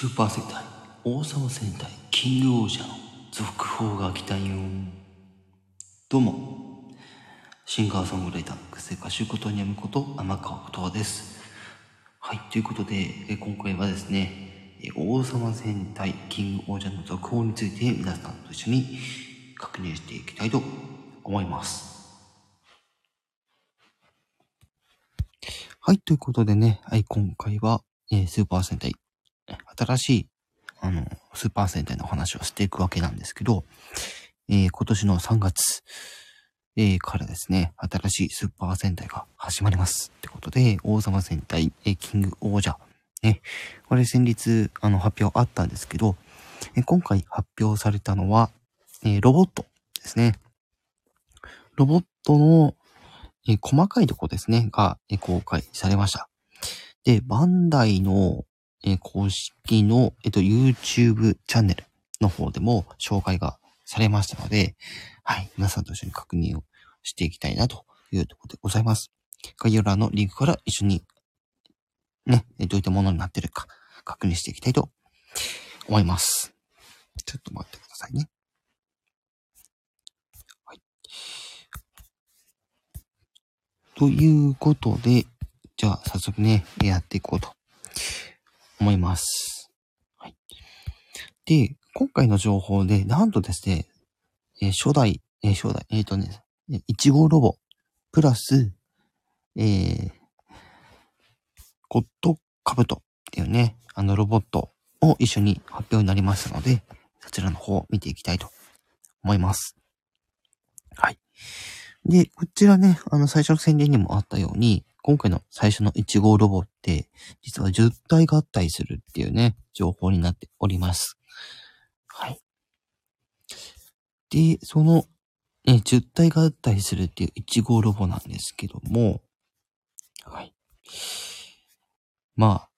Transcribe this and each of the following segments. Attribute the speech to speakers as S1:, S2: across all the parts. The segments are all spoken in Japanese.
S1: スーパー戦隊王様戦隊キングオージャーの続報が来たよ。どうも。シンガーソングライター癖歌手ことにゃむこと天川ことわです。はいということでえ今回はですねえ王様戦隊キングオージャーの続報について皆さんと一緒に確認していきたいと思います。はい、ということでね、はい、今回は、えースーパー戦隊、新しい、あの、スーパー戦隊の話をしていくわけなんですけど、えー今年の3月、えーからですね、新しいスーパー戦隊が始まります。ってことで、王様戦隊、えーキング王者、ね、これ先日、あの、発表あったんですけど、えー今回発表されたのは、えロボットですね。ロボットの、え細かいとこですね、が、え公開されました。で、バンダイの、えー公式の、えっと、YouTube チャンネルの方でも紹介がされましたので、はい、皆さんと一緒に確認をしていきたいなというところでございます。概要欄のリンクから一緒に、ね、どういったものになってるか確認していきたいと思います。ちょっと待ってくださいね。はい。ということで、じゃあ早速ね、やっていこうと思います。はい。で、今回の情報で、なんとですね、えー初代、えー初代、えっ、とね、1号ロボ、プラス、えー、ゴッドカブトっていうね、あのロボットを一緒に発表になりましたので、そちらの方を見ていきたいと思います。はい。で、こちらね、あの最初の宣伝にもあったように、今回の最初の1号ロボって、実は10体合体するっていうね、情報になっております。はい。で、その、え、10体合体するっていう1号ロボなんですけども、はい。まあ、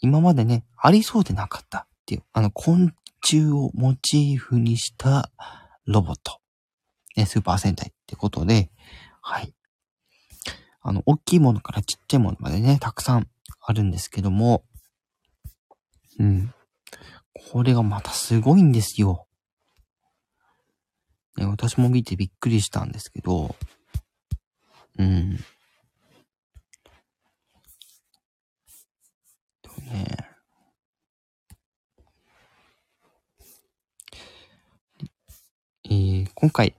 S1: 今までね、ありそうでなかったっていう、あの、昆虫をモチーフにしたロボット。ね、スーパー戦隊ってことで、はい。あの、大きいものからちっちゃいものまでね、たくさんあるんですけども、うん。これがまたすごいんですよ。ね、私も見てびっくりしたんですけど、うん。でもね、えー今回、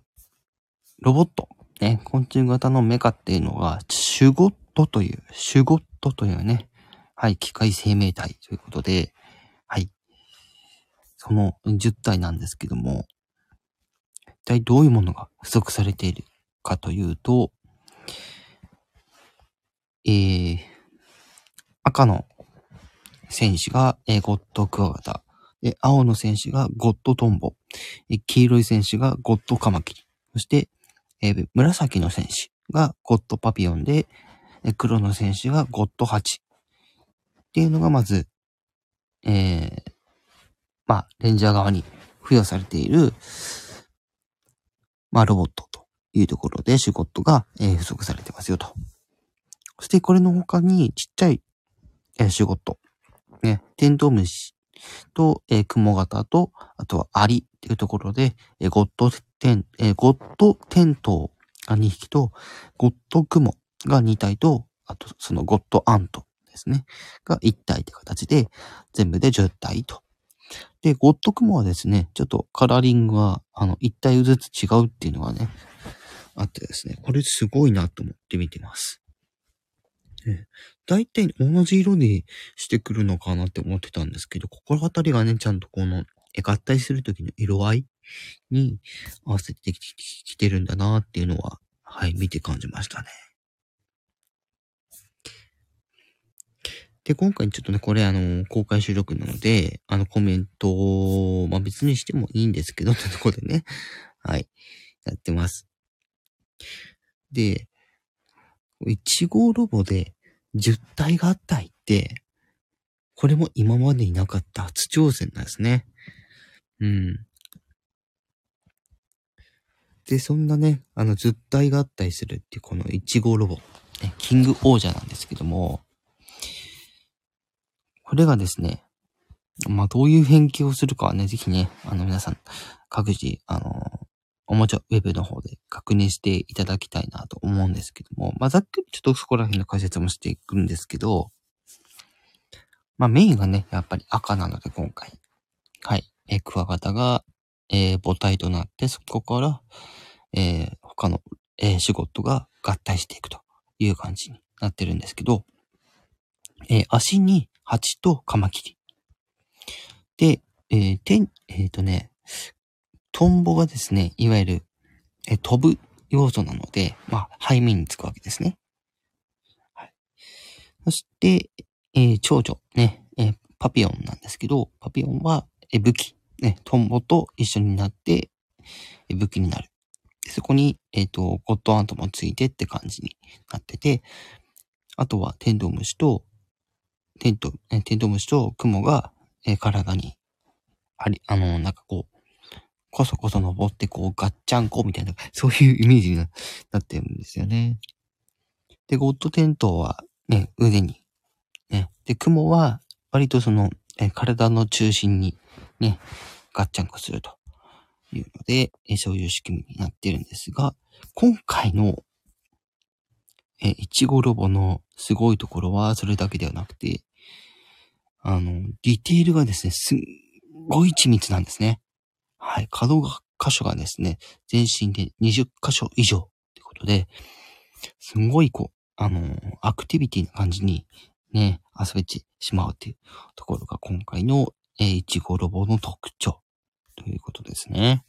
S1: ロボット、ね、昆虫型のメカっていうのが、シュゴットという、シュゴットというね、はい、機械生命体ということで、はい、その10体なんですけども、一体どういうものが不足されているかというと、えー、赤の戦士が、えーゴッドクワガタ、で青の戦士がゴッドトンボ、え黄色い戦士がゴッドカマキリ、そして、えー紫の戦士がゴッドパピヨンで、え黒の戦士がゴッドハチ。っていうのがまず、えー、まあ、レンジャー側に付与されている、まあ、ロボットというところで、シュゴットが、えー不足されてますよと。そして、これの他に、ちっちゃい、えーシュゴット。ね、テントウムシと、えー、クモ型と、あとはアリっていうところで、えーゴッドテン、えーゴッドテントが2匹と、ゴッドクモが2体と、あと、そのゴッドアントですね。が1体って形で、全部で10体と。で、ゴッドクモはですね、ちょっとカラーリングが、あの、1体ずつ違うっていうのがね、あってですね、これすごいなと思って見てます。ね大体同じ色でしてくるのかなって思ってたんですけど、ここあたりがね、ちゃんとこの、合体するときの色合いに合わせてきてるんだなっていうのは、はい、見て感じましたね。で、今回ちょっとね、これあの、公開収録なので、あの、コメントを、まあ別にしてもいいんですけど、ってところでね、はい、やってます。で、1号ロボで10体合体って、これも今までになかった初挑戦なんですね。うん。で、そんなね、あの、10体合体するっていうこの1号ロボ、ね、キングオージャーなんですけども、これがですね、まあ、どういう変形をするかはね、ぜひね、あの、皆さん、各自、あの、おもちゃウェブの方で確認していただきたいなと思うんですけども、まあ、ざっくりちょっとそこら辺の解説もしていくんですけど、まあ、メインがね、やっぱり赤なので、今回。はい。えクワガタが、えー、母体となって、そこから、えー、他の、えー、シュゴットが合体していくという感じになってるんですけど、え、足に蜂とカマキリ。で、えー、てん、えっ、とね、トンボがですね、いわゆる、え、飛ぶ要素なので、まあ、背面につくわけですね。はい。そして、えー、長女、ね、え、パピオンなんですけど、パピオンは、え、武器、ね、トンボと一緒になって、武器になる。そこに、えっ、ー、と、ゴッドアントもついてって感じになってて、あとはテントウムシと、テント、ウムシとクモが、え、体に、あり、あの、なんかこう、こそこそ登ってこう、ガッチャンコみたいな、そういうイメージになってるんですよね。で、ゴッドテントウはね、腕に、ね、で、クモは割とその、え体の中心にね、ガッチャンコするというので、えそういう仕組みになってるんですが、今回の、え、いちごロボのすごいところはそれだけではなくて、あの、ディテールがですね、すんごい緻密なんですね。はい。可動箇所がですね、全身で20箇所以上ってことで、すんごいこう、あの、アクティビティな感じにね、遊べてしまうっていうところが今回の、えー、いちごロボの特徴ということですね。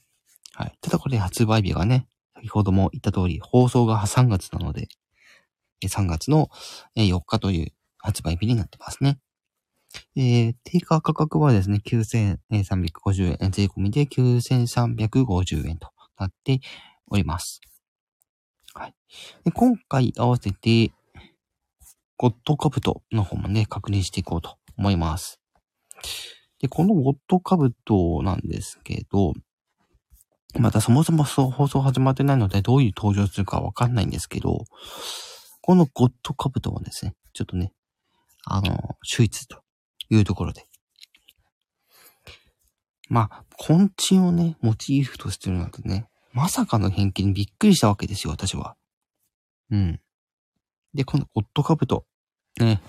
S1: はい。ただこれ発売日がね、先ほども言った通り、放送が3月なので、3月の4日という発売日になってますね。えー、定価価格はですね、9350円、税込みで9350円となっております。はい。で今回合わせて、ゴッドカブトの方もね、確認していこうと思います。で、このゴッドカブトなんですけど、またそもそも放送始まってないので、どういう登場するかわかんないんですけど、このゴッドカブトはですね、ちょっとね、あの、秀逸というところで。まあ、昆虫をね、モチーフとしてるなんてね、まさかの偏見にびっくりしたわけですよ、私は。うん。で、このオットカブト。ね。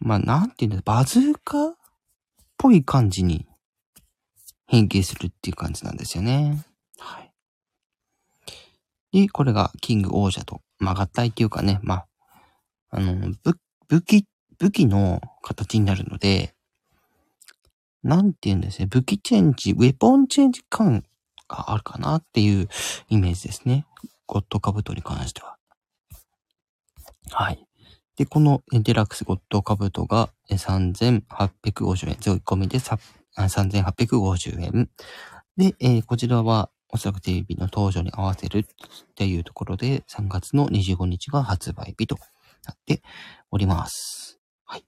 S1: まあ、なんていうんだ、バズーカっぽい感じに変形するっていう感じなんですよね。はい。で、これがキング王者と、まあ、合体っていうかね、まあ、あの、武武器、武器の形になるので、なんて言うんですね、武器チェンジ、ウェポンチェンジ感があるかなっていうイメージですね。ゴッドカブトに関しては。はい。で、このデラックスゴッドカブトが3850円、税込みで3850円。で、えー、こちらはおそらくテレビの登場に合わせるっていうところで3月の25日が発売日となっております。はい。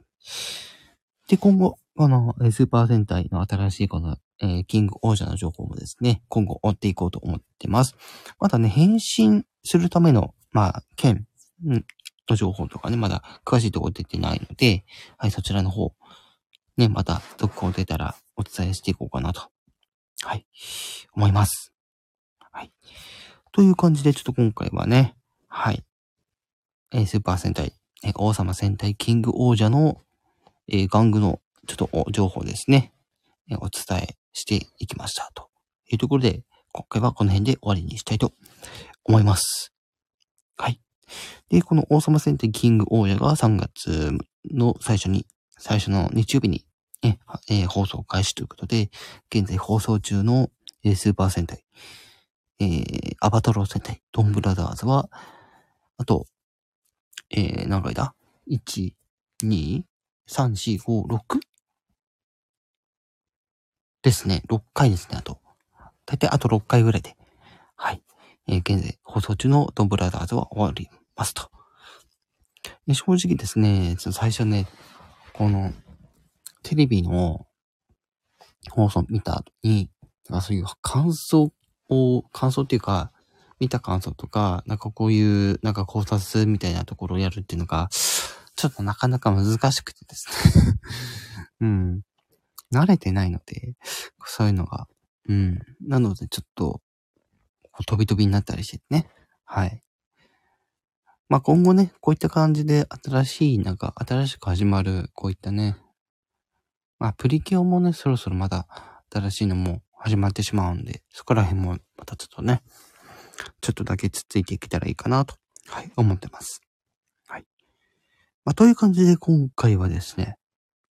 S1: で、今後、このスーパー戦隊の新しいこの、えー、キング王者の情報もですね、今後追っていこうと思ってます。まだね、変身するための、まあ、剣、の情報とかね、まだ詳しいところ出てないので、はい、そちらの方、ね、また続報出たらお伝えしていこうかなと、はい、思います。はい。という感じで、ちょっと今回はね、はい、えー、スーパー戦隊、えー、王様戦隊キング王者の、えー、玩具のちょっと情報ですね、えー、お伝えしていきましたというところで、今回はこの辺で終わりにしたいと思います。で、この王様戦隊キング王者が3月の最初に、最初の日曜日に、ね、えー、放送開始ということで、現在放送中の、スーパー戦隊、えー、アバタロ戦隊、ドンブラザーズは、あと、えー、何回だ ?1、2、3、4、5、6? ですね。6回ですね、あと。だいたいあと6回ぐらいで。はい。えー、現在放送中のドンブラザーズは終わりますと。正直ですね、最初ね、この、テレビの放送見た後に、そういう感想を、感想っていうか、見た感想とか、なんかこういう、なんか考察みたいなところをやるっていうのが、ちょっとなかなか難しくてですね うん。慣れてないので、そういうのが。うん。なので、ちょっと、飛び飛びになったりしてね。はい。まあ、今後ね、こういった感じで新しい、なんか、新しく始まる、こういったね、まあ、プリキュアもね、そろそろまだ新しいのも始まってしまうんで、そこら辺もまたちょっとね、ちょっとだけつっついていけたらいいかなと、はい、思ってます。はい。まあ、という感じで今回はですね、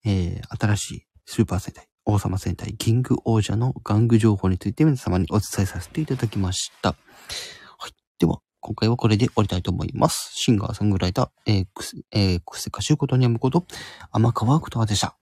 S1: えー、新しいスーパー戦隊、王様戦隊、キング王者の玩具情報について皆様にお伝えさせていただきました。はい。では、今回はこれで終わりたいと思います。シンガー、ソングライター、えー、くせ、えー、くせかしゅうことにやむこと、甘川ことはでした。